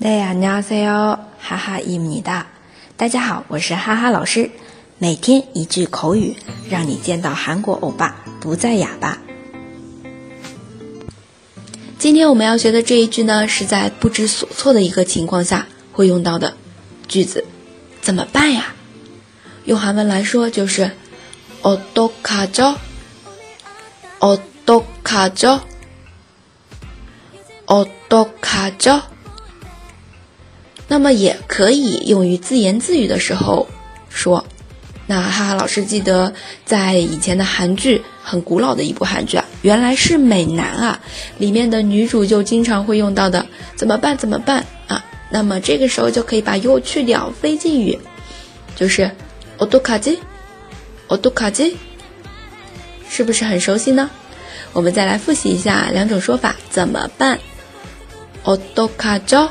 大家好，哈哈伊米哒。大家好，我是哈哈老师。每天一句口语，让你见到韩国欧巴不再哑巴。今天我们要学的这一句呢，是在不知所措的一个情况下会用到的句子。怎么办呀？用韩文来说就是어떡하 죠？ 어떡하 죠？ 어떡하 죠？ 那么也可以用于自言自语的时候说。那哈哈老师记得在以前的韩剧，很古老的一部韩剧啊，原来是美男啊，里面的女主就经常会用到的，怎么办？怎么办啊？那么这个时候就可以把 you 去掉，非敬语，就是어떡하 지？ 어떡하 지？ 是不是很熟悉呢？我们再来复习一下两种说法，怎么办？어떡하 죠？